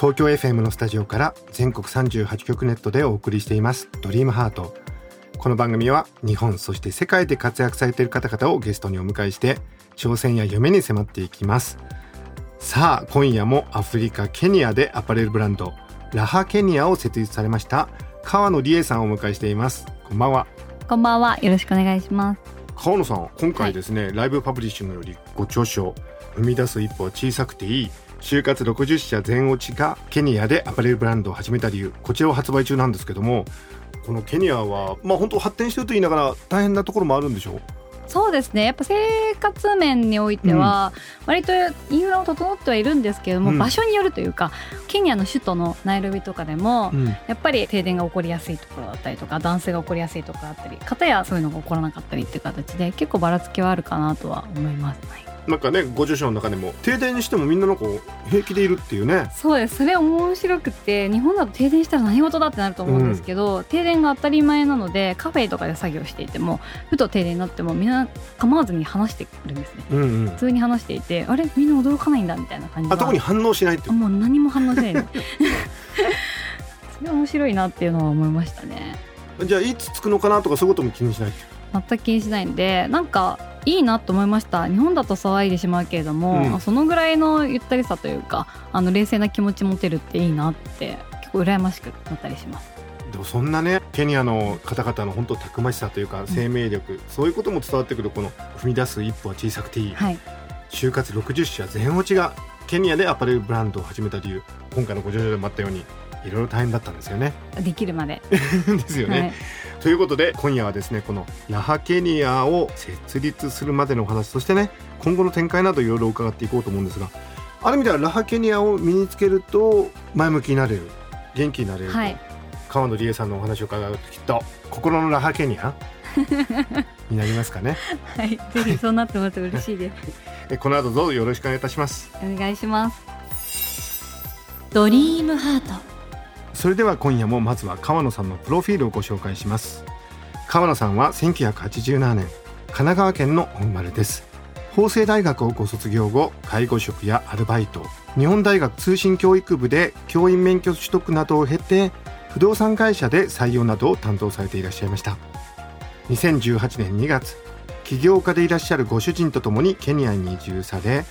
東京 FM のスタジオから全国38局ネットでお送りしています。ドリームハート。この番組は日本そして世界で活躍されている方々をゲストにお迎えして挑戦や夢に迫っていきます。さあ今夜もアフリカケニアでアパレルブランドラハケニアを設立されました川野理恵さんをお迎えしています。こんばんは。こんばんは。よろしくお願いします。川野さん今回ですね、ライブパブリッシングよりご著書「生み出す一歩は小さくていい」就活60社全落ちがケニアでアパレルブランドを始めた理由こちらを発売中なんですけどもこのケニアはまあ本当発展してると言いながら大変なところもあるんでしょう？そうですね。やっぱ生活面においては、割とインフラを整ってはいるんですけども、うん場所によるというか、ケニアの首都のナイロビとかでも、うんやっぱり停電が起こりやすいところだったりとか、断水が起こりやすいところだったり、片やそういうのが起こらなかったりっていう形で、結構ばらつきはあるかなとは思います。はいなんかねご著書の中でも停電にしてもみんななんか平気でいるっていうね。そうです。それ面白くて日本だと停電したら何事だってなると思うんですけど、停電が当たり前なのでカフェとかで作業していてもふと停電になってもみんな構わずに話してるんですね。うんうん。普通に話していてあれ？みんな驚かないんだみたいな感じあ特に反応しないってもう。何も反応しないのそれ面白いなっていうのは思いましたね。じゃあいつ着くのかなとかそういうことも気にしない？全く気にしないんでなんかいいなと思いました。日本だと騒いでしまうけれども、うん。そのぐらいのゆったりさというかあの冷静な気持ち持てるっていいなって結構羨ましくなったりします。でもそんなねケニアの方々の本当たくましさというか生命力、そういうことも伝わってくるこの踏み出す一歩は小さくて。いい、はい。就活60社全落ちがケニアでアパレルブランドを始めた理由今回のご著書でもあったようにいろいろ大変だったんですよね。できるまで、ですよね、はい、ということで今夜はですねこのラハケニアを設立するまでのお話そしてね今後の展開などいろいろ伺っていこうと思うんですがある意味ではラハケニアを身につけると前向きになれる元気になれると、はい。川野理恵さんのお話を伺うときっと心のラハケニア？になりますかね。はい、ぜひそうなってもらって嬉しいです。えこの後どうぞよろしくお願いいたします。お願いします。ドリームハート。それでは今夜もまずは川野さんのプロフィールをご紹介します。川野さんは1987年神奈川県のお生まれです。法政大学をご卒業後介護職やアルバイト日本大学通信教育部で教員免許取得などを経て不動産会社で採用などを担当されていらっしゃいました。2018年2月起業家でいらっしゃるご主人とともにケニアに移住され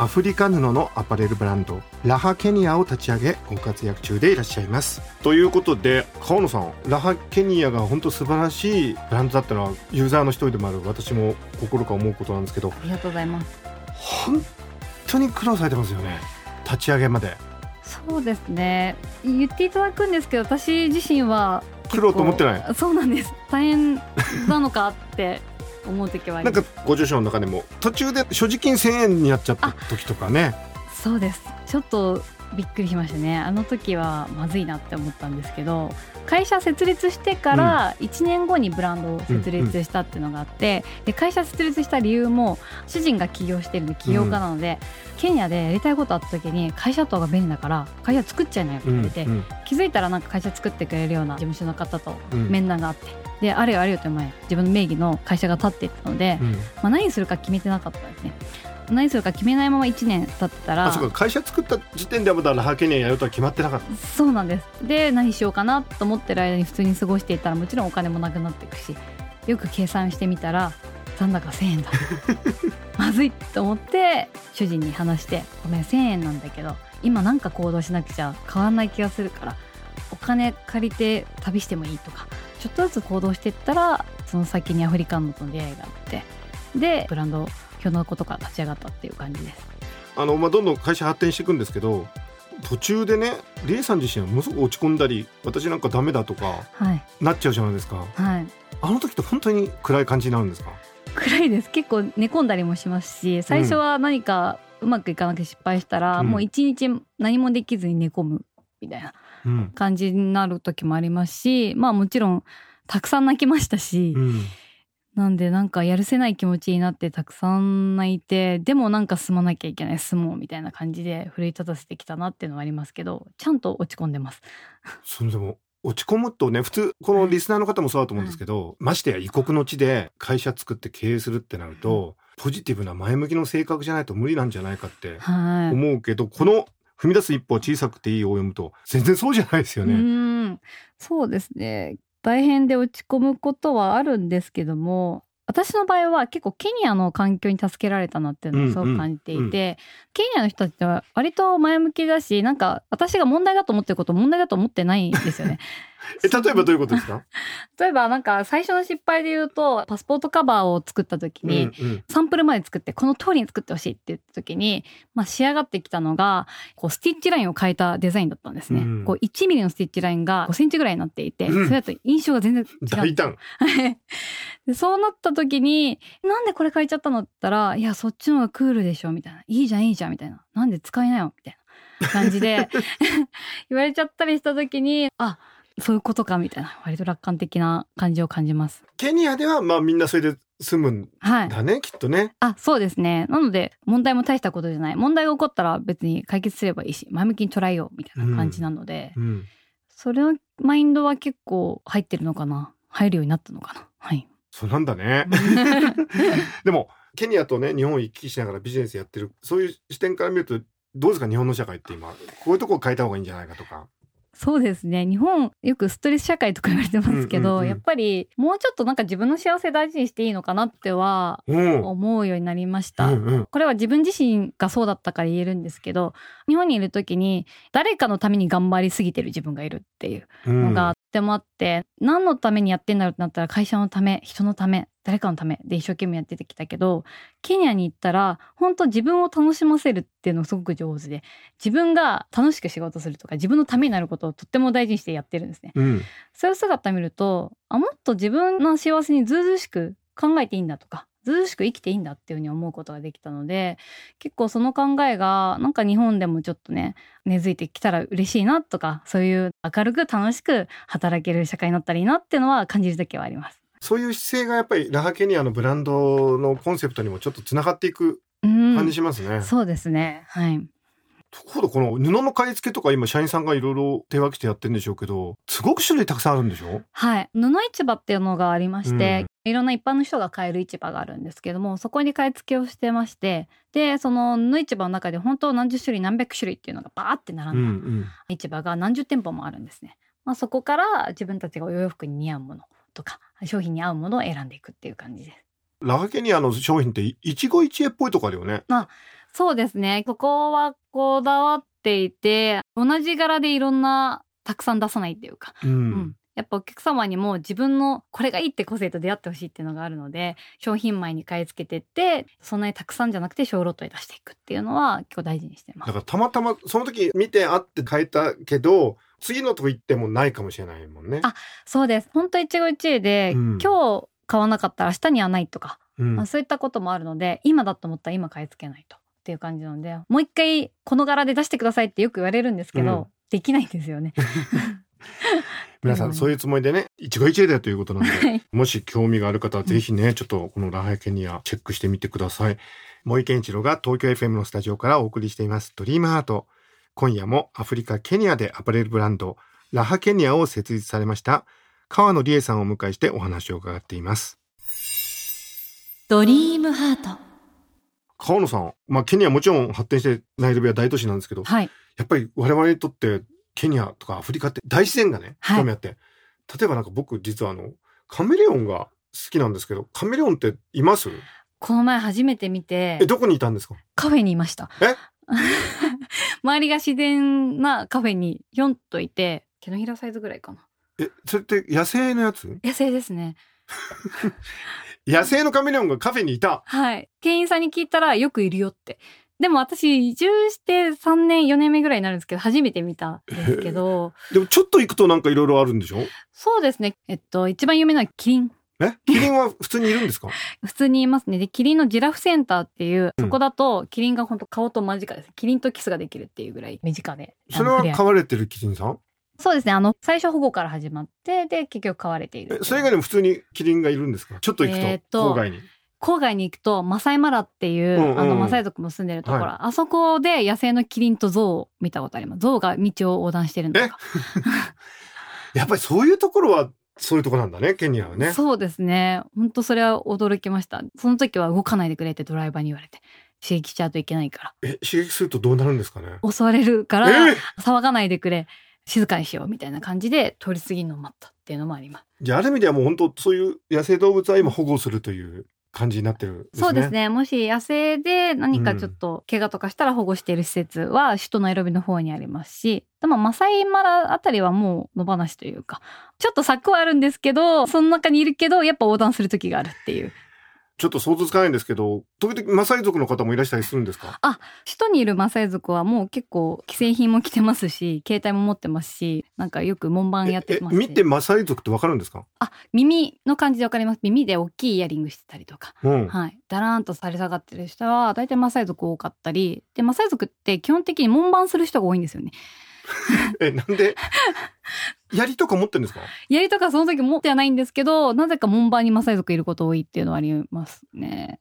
アフリカ布のアパレルブランドラハケニアを立ち上げご活躍中でいらっしゃいます。ということで川野さんラハケニアが本当素晴らしいブランドだったのはユーザーの一人でもある私も心から思うことなんですけどありがとうございます。本当に苦労されてますよね。立ち上げまで。そうですね。言っていただくんですけど私自身は苦労と思ってない？そうなんです。大変なのかって思う時はなんかご助手の中でも途中で所持金1000円になっちゃった時とかね。そうです。ちょっとびっくりしましたね。あの時はまずいなって思ったんですけど会社設立してから1年後にブランドを設立したっていうのがあって、で会社設立した理由も主人が起業してるんで起業家なので、ケニアでやりたいことあった時に会社とが便利だから会社作っちゃいなよって言われて、うん。気づいたらなんか会社作ってくれるような事務所の方とうん。面談があって、であれよあれよという前自分の名義の会社が立っていったので、うん。まあ、何するか決めてなかったんですね。何するか決めないまま1年経ってたらあそうか会社作った時点ではまだラハケニアやるとは決まってなかった。そうなんです。で何しようかなと思ってる間に普通に過ごしていたらもちろんお金もなくなっていくしよく計算してみたら残高1000円だ まずいと思って主人に話して「ごめん1000円なんだけど今なんか行動しなくちゃ変わんない気がするからお金借りて旅してもいい」とかちょっとずつ行動していったらその先にアフリカンのとの出会いがあってでブランドひょのことから立ち上がったっていう感じです。あの、まあ、どんどん会社発展していくんですけど途中でねリエさん自身はものすごく落ち込んだり私なんかダメだとかはい、なっちゃうじゃないですか。はい。あの時って本当に暗い感じになるんですか？暗いです。結構寝込んだりもしますし最初は何かうまくいかなくて失敗したら、うん。もう一日何もできずに寝込むみたいな。うん感じになる時もありますしまあもちろんたくさん泣きましたし、うん。なんでなんかやるせない気持ちになってたくさん泣いてでもなんか住まなきゃいけない住もうみたいな感じで奮い立たせてきたなっていうのはありますけどちゃんと落ち込んでます。それでも落ち込むとね普通このリスナーの方もそうだと思うんですけど、ましてや異国の地で会社作って経営するってなると、ポジティブな前向きの性格じゃないと無理なんじゃないかってはい。思うけど、この踏み出す一歩小さくていいを読むと全然そうじゃないですようね。ーんそうですね大変で落ち込むことはあるんですけども私の場合は結構ケニアの環境に助けられたなっていうのをすごく感じていて、うんうんケニアの人たちは割と前向きだしなんか私が問題だと思ってることを問題だと思ってないんですよね。え例えばどういうことですか？例えばなんか最初の失敗で言うとパスポートカバーを作った時に、うんうんサンプルまで作ってこの通りに作ってほしいって言った時に、まあ、仕上がってきたのがこうスティッチラインを変えたデザインだったんですね。うんこう1ミリのスティッチラインが5センチぐらいになっていて、うんそれだと印象が全然違う。大胆。でそうなった時になんでこれ変えちゃったのって言ったらいやそっちの方がクールでしょみたいないいじゃんいいじゃんみたいななんで使いなよみたいな感じで 言われちゃったりした時にあそういうことかみたいな割と楽観的な感じを感じます。ケニアではまあみんなそれで済むんはい。だねきっとね。あ、そうですね。なので、問題も大したことじゃない。問題が起こったら別に解決すればいいし、前向きに捉えようみたいな感じなので、うん。それのマインドは結構入ってるのかな？入るようになったのかな？はい。そうなんだね。でもケニアとね日本を行き来しながらビジネスやってるそういう視点から見るとどうですか？日本の社会って今こういうとこを変えた方がいいんじゃないかとか。そうですね。日本、よくストレス社会とか言われてますけど、うんうんうんやっぱりもうちょっとなんか自分の幸せ大事にしていいのかなってはうん。思うようになりました。うんうん。これは自分自身がそうだったから言えるんですけど、日本にいる時に誰かのために頑張りすぎてる自分がいるっていううんのがとってもあって、何のためにやってんだろうってなったら会社のため人のため誰かのためで一生懸命やってきたけどケニアに行ったら本当自分を楽しませるっていうのがすごく上手で自分が楽しく仕事するとか自分のためになることをとっても大事にしてやってるんですね。うん。そういう姿見るとあもっと自分の幸せにずうずうしく考えていいんだとかずうしく生きていいんだっていうふうに思うことができたので結構その考えがなんか日本でもちょっとね根付いてきたら嬉しいなとかそういう明るく楽しく働ける社会になったらいいなっていうのは感じる時はあります。そういう姿勢がやっぱりラハケニアのブランドのコンセプトにもちょっとつながっていくうん感じしますね。そうですねはいところでこの布の買い付けとか今社員さんがいろいろ手分けしてやってるんでしょうけどすごく種類たくさんあるんでしょ？はい布市場っていうのがありまして、いろんな一般の人が買える市場があるんですけどもそこに買い付けをしてましてでその布市場の中で本当何十種類何百種類っていうのがバーって並んだ。市場が何十店舗もあるんですね。まあ、そこから自分たちがお洋服に似合うものとか商品に合うものを選んでいくっていう感じです。ラハケニアの商品って一期一会っぽいとこあるよね。そうですね。ここはこだわっていて同じ柄でいろんなたくさん出さないっていうか、うん。うんやっぱお客様にも自分のこれがいいって個性と出会ってほしいっていうのがあるので商品前に買い付けてってそんなにたくさんじゃなくて小ロットで出していくっていうのは結構大事にしてますだか。らたまたまその時見てあって変えたけど次のとこ行ってもないかもしれないもんね。あそうです。本当一期一会で、うん今日買わなかったら明日にはないとかうんまあ、そういったこともあるので今だと思ったら今買い付けないとっていう感じなのでもう一回この柄で出してくださいってよく言われるんですけど、うんできないんですよね。皆さんそういうつもりでね一期一会だということなのではいもし興味がある方はぜひね、ちょっとこのラハケニアチェックしてみてください。森健一郎が東京 FM のスタジオからお送りしていますドリームハート。今夜もアフリカケニアでアパレルブランドラハケニアを設立されました川野理恵さんをお迎えしてお話を伺っています。ドリームハート。川野さん、まあケニアもちろん発展してナイロビは大都市なんですけど、はい。やっぱり我々にとってケニアとかアフリカって大自然がね、はい。興味あって、例えばなんか僕実はあのカメレオンが好きなんですけど、カメレオンっています？この前初めて見て。え、どこにいたんですか？カフェにいました。え？周りが自然なカフェにひょんといて手のひらサイズぐらいかな。え、それって野生のやつ？野生ですね。野生のカメレオンがカフェにいた？はい。店員さんに聞いたらよくいるよって。でも私移住して3年4年目ぐらいになるんですけど初めて見たんですけどでもちょっと行くとなんかいろいろあるんでしょ？そうですね。えっと、一番有名なキリンえ？キリンは普通にいるんですか？普通にいますね。でキリンのジラフセンターっていう、うん。そこだとキリンが本当顔と間近ですキリンとキスができるっていうぐらい身近でそれは飼われてるキリンさん？そうですね。あの最初保護から始まってで結局飼われている。えそれ以外にも普通にキリンがいるんですか？ちょっと行くと,、えーっと郊外に。郊外に行くとマサイマラっていう、うんうんうん。あのマサイ族も住んでるところ、はあそこで野生のキリンとゾウを見たことあります。ゾウが道を横断してるんですか？やっぱりそういうところはそういうところなんだねケニアはね。そうですね。本当それは驚きました。その時は動かないでくれってドライバーに言われて。刺激しちゃうといけないかえ刺激するとどうなるんですかね？ら襲われるからえ騒がないでくれ。静かにしようみたいな感じで通り過ぎるのを待ったっていうのもあります。じゃあある意味ではもう本当そういう野生動物は今保護するという感じになってるね。そうですね。もし野生で何かちょっと怪我とかしたら保護している施設は首都ナイロビの方にありますしでもマサイマラあたりはもう野放しというかちょっと柵はあるんですけどその中にいるけどやっぱ横断する時があるっていうちょっと想像つかないんですけど時々マサイ族の方もいらしたりするんですか？首都にいるマサイ族はもう結構既製品も着てますし携帯も持ってますしなんかよく門番やってます見てマサイ族ってわかるんですか？あ耳の感じでわかります。耳で大きいイヤリングしてたりとか。うん、はい、だらーんと垂れ下がってる人は大体マサイ族多かったり。でマサイ族って基本的に門番する人が多いんですよね えなんで？槍とか持ってるんですか？槍とかその時持ってはないんですけどなぜか門番にマサイ族いること多いっていうのはありますね。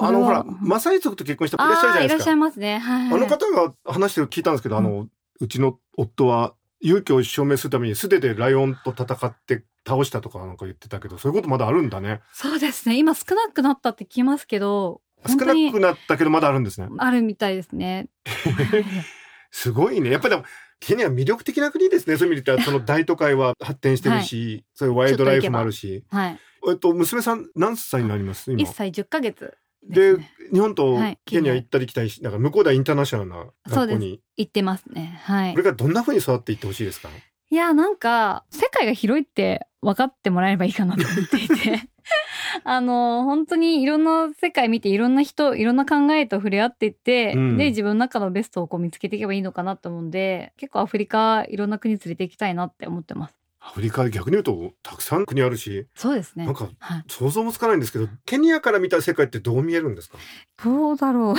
あのほらマサイ族と結婚した子いらっしゃるじゃあーいらっしゃいないですかますね。はい。あの方が話してるの聞いたんですけど、あのうちの夫は勇気を証明するために素手でライオンと戦って倒したとかなんか言ってたけどそういうことまだあるんだね。そうですね。今少なくなったって聞きますけど少なくなったけどまだあるんですね。あるみたいですね すごいね。やっぱりでもケニアは魅力的な国ですね。そういう意味で言ったら その大都会は発展してるし、そういうワイルドライフもあるし。はい。えっと娘さん何歳になります？今。1歳10ヶ月でね。日本とはいケニア行ったり来たりしだから向こうではインターナショナルな学校に。行ってますね。はい。これからどんな風に育っていってほしいですか？いやなんか世界が広いって分かってもらえればいいかなと思っていて。あの本当にいろんな世界見ていろんな人いろんな考えと触れ合っていって、うん。で自分の中のベストをこう見つけていけばいいのかなと思うんで結構アフリカいろんな国連れて行きたいなって思ってます。アフリカ逆に言うとたくさん国あるしそうですね。なんかはい、想像もつかないんですけどケニアから見た世界ってどう見えるんですか？どうだろう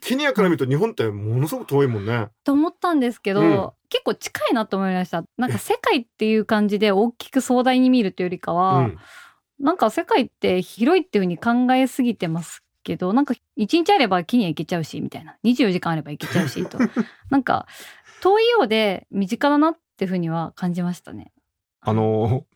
ケニアから見ると日本ってものすごく遠いもんね。と思ったんですけど、うん。結構近いなと思いました。なんか世界っていう感じで大きく壮大に見るというよりかは、うん。なんか世界って広いっていう風に考えすぎてますけどなんか一日あれば木には行けちゃうしみたいな。24時間あれば行けちゃうしと。なんか遠いようで身近だなっていう風には感じましたね。あの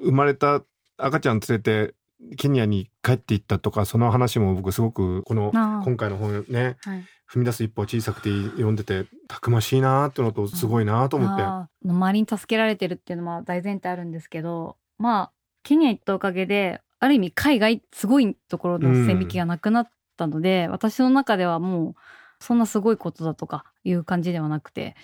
生まれた赤ちゃん連れてケニアに帰っていったとかその話も僕すごくこの今回の本ねはい、踏み出す一歩小さくて読んでてたくましいなーってのとすごいなーと思って、あー周りに助けられてるっていうのは大前提あるんですけどまあケニア行ったおかげである意味海外すごいところの線引きがなくなったので、私の中ではもうそんなすごいことだとかいう感じではなくて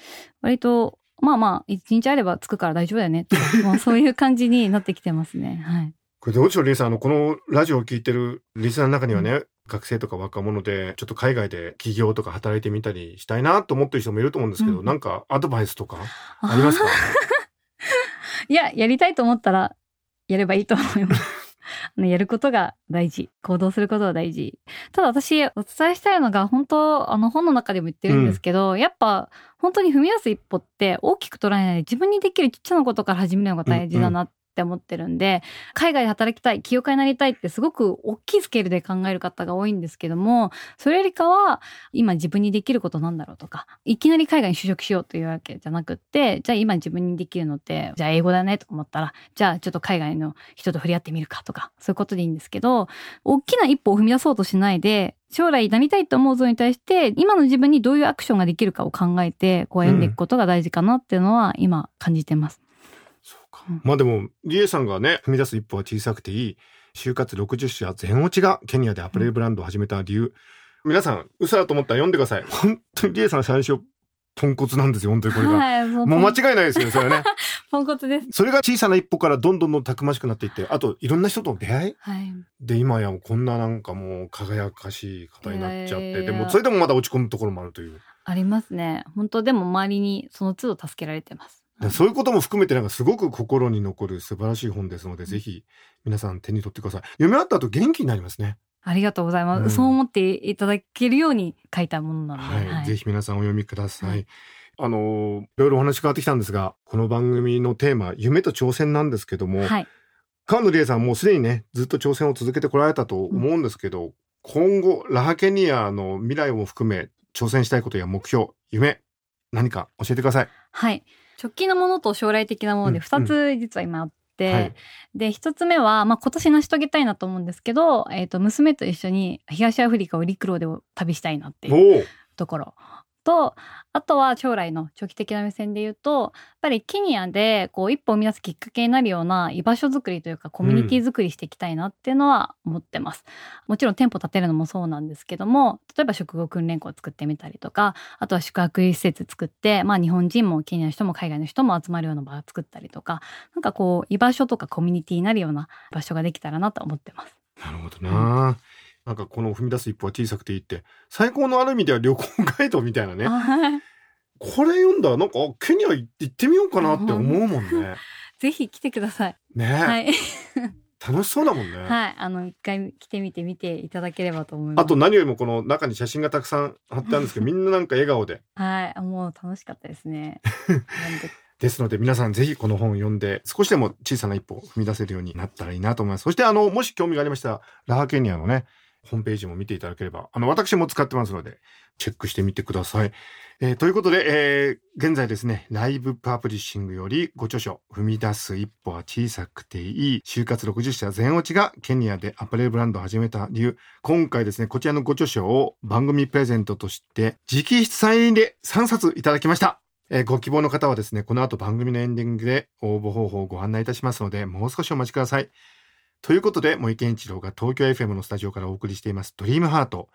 割とまあまあ一日あれば着くから大丈夫だよねまあ そういう感じになってきてますね。はい、これどうでしょうリンさん。あのこのラジオを聞いてるリスナーの中にはね、学生とか若者でちょっと海外で起業とか働いてみたりしたいなと思ってる人もいると思うんですけど、うん。なんかアドバイスとかありますか？いややりたいと思ったらやればいいと思います。あのやることが大事。行動することが大事。ただ私お伝えしたいのが本当あの本の中でも言ってるんですけど、やっぱ本当に踏み出す一歩って大きく捉えないで自分にできるちっちゃなことから始めるのが大事だなっって思ってるんで、海外で働きたい起業家になりたいってすごく大きいスケールで考える方が多いんですけどもそれよりかは今自分にできることなんだろうとかいきなり海外に就職しようというわけじゃなくってじゃあ今自分にできるのってじゃあ英語だねと思ったらじゃあちょっと海外の人と触れ合ってみるかとかそういうことでいいんですけど大きな一歩を踏み出そうとしないで将来なりたいと思う像に対して今の自分にどういうアクションができるかを考えてこう歩んでいくことが大事かなっていうのは今感じてます。まあでもリエさんがね踏み出す一歩は小さくていい。就活60社全落ちがケニアでアパレルブランドを始めた理由、皆さん嘘だと思ったら読んでください。本当にリエさん最初ポンコツなんですよ本当にこれが、はい、ももう間違いないですよねそれはね。ポンコツです。それが小さな一歩からどんどんどんたくましくなっていってあといろんな人との出会い。はい。で今やこんななんかもう輝かしい方になっちゃって、でもそれでもまだ落ち込むところもあるという。ありますね。本当でも周りにその都度助けられてます。だそういうことも含めてなんかすごく心に残る素晴らしい本ですので、ぜひ皆さん手に取ってください。読み終わった後元気になりますね。ありがとうございます。うんそう思っていただけるように書いたものなので、はい、ぜひ皆さんお読みください。はいあのいろいろお話変わってきたんですが、この番組のテーマ、夢と挑戦なんですけども、はい。川野理恵さんもうすでにね、ずっと挑戦を続けてこられたと思うんですけど、今後、ラハケニアの未来も含め、挑戦したいことや目標、夢、何か教えてください。はい。直近のものと将来的なものでうん2つ実は今あって、はい。で、1つ目は、まあ、今年成し遂げたいなと思うんですけど、えっ、と、娘と一緒に東アフリカを陸路で旅したいなっていう。ところと、あとは将来の長期的な目線で言うと、やっぱりケニアでこう一歩を生み出すきっかけになるような居場所づくりというかコミュニティづくりしていきたいなっていうのは思ってます。もちろん店舗建てるのもそうなんですけども、例えば職業訓練校を作ってみたりとか、あとは宿泊施設作って、まあ日本人もケニアの人も海外の人も集まるような場を作ったりとか、なんかこう居場所とかコミュニティになるような場所ができたらなと思ってます。なるほどな。なんかこの踏み出す一歩は小さくていいって、最高のある意味では旅行ガイドみたいなね。はいこれ読んだらなんか、あケニア行ってみようかなって思うもんね。ぜひ来てください。ね、はい。楽しそうだもんね。はい、あの一回来てみて見ていただければと思います。あと何よりもこの中に写真がたくさん貼ってあるんですけど、みんななんか笑顔で。はい、もう楽しかったですね。ですので皆さんぜひこの本を読んで少しでも小さな一歩を踏み出せるようになったらいいなと思います。そしてあの、もし興味がありましたら、ラハケニアのね、ホームページも見ていただければ、あの、私も使ってますので、チェックしてみてください。えーということで、えー現在ですね、ライブパブリッシングよりご著書、踏み出す一歩は小さくていい、就活60社全落ちがケニアでアパレルブランドを始めた理由。今回ですね、こちらのご著書を番組プレゼントとして、直筆サインで3冊いただきました。えーご希望の方はですね、この後番組のエンディングで応募方法をご案内いたしますので、もう少しお待ちください。ということで、森健一郎が東京 FM のスタジオからお送りしています、ドリームハート。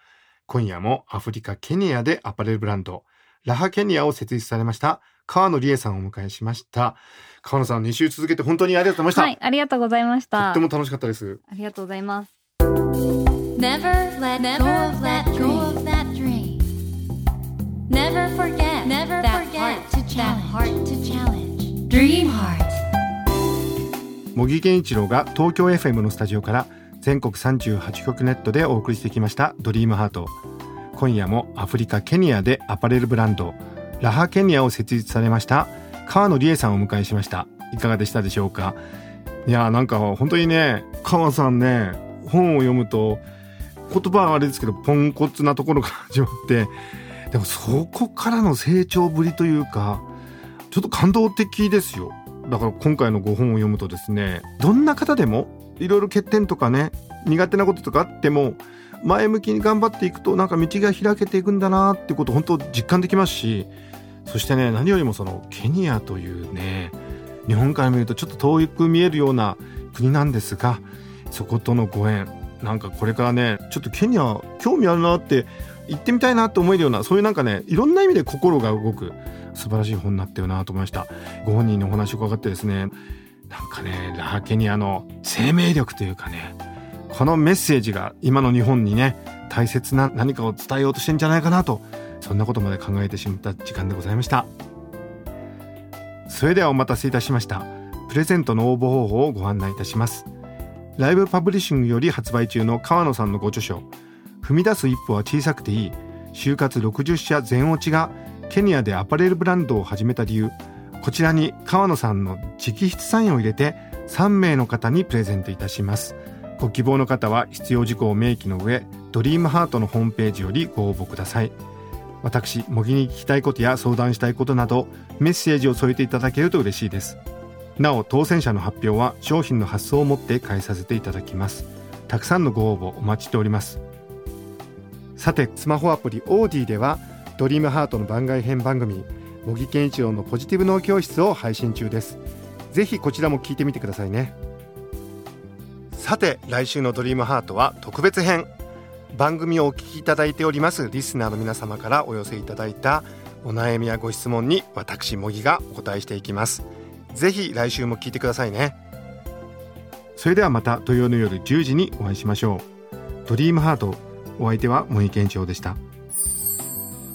今夜もアフリカ・ケニアでアパレルブランド、ラハケニアを設立されました、川野理恵さんをお迎えしました。川野さん、2週続けて本当にありがとうございました。はい、ありがとうございまし。とったても楽しかったです。ありがとうございます。Never let go of that go of that dream. Never forget never that heart to challenge. heart to challenge. Dream heart. 茂木健一郎が東京 FM のスタジオから全国38局ネットでお送りしてきましたドリームハート。今夜もアフリカケニアでアパレルブランドラハケニアを設立されました川野理恵さんをお迎えしました。いかがでしたでしょうか？いやーなんか本当にね川さんね本を読むと言葉はあれですけどポンコツなところから始まってでもそこからの成長ぶりというかちょっと感動的ですよ。だから今回のご本を読むとですねどんな方でもいろいろ欠点とかね苦手なこととかあっても前向きに頑張っていくとなんか道が開けていくんだなっていうことを本当実感できますしそしてね何よりもそのケニアというね日本から見るとちょっと遠く見えるような国なんですがそことのご縁なんかこれからねちょっとケニア興味あるなって行ってみたいなって思えるようなそういうなんかねいろんな意味で心が動く素晴らしい本になったよなと思いました。ご本人のお話を伺ってですねなんかねラハケニアの生命力というかねこのメッセージが今の日本にね大切な何かを伝えようとしてんじゃないかなとそんなことまで考えてしまった時間でございました。それではお待たせいたしました。プレゼントの応募方法をご案内いたします。ライブパブリッシングより発売中の川野さんのご著書踏み出す一歩は小さくていい就活60社全落ちがケニアでアパレルブランドを始めた理由こちらに川野さんの直筆サインを入れて3名の方にプレゼントいたします。ご希望の方は必要事項を明記の上ドリームハートのホームページよりご応募ください。私模擬に聞きたいことや相談したいことなどメッセージを添えていただけると嬉しいです。なお当選者の発表は商品の発送をもって返させていただきます。たくさんのご応募お待ちしております。さてスマホアプリオーディではドリームハートの番外編番組茂木健一郎のポジティブ脳教室を配信中です。ぜひこちらも聞いてみてくださいね。さて来週のドリームハートは特別編。番組をお聞きいただいておりますリスナーの皆様からお寄せいただいたお悩みやご質問に私茂木がお答えしていきます。ぜひ来週も聞いてくださいね。それではまた土曜の夜10時にお会いしましょう。ドリームハートお相手は森健一郎でした。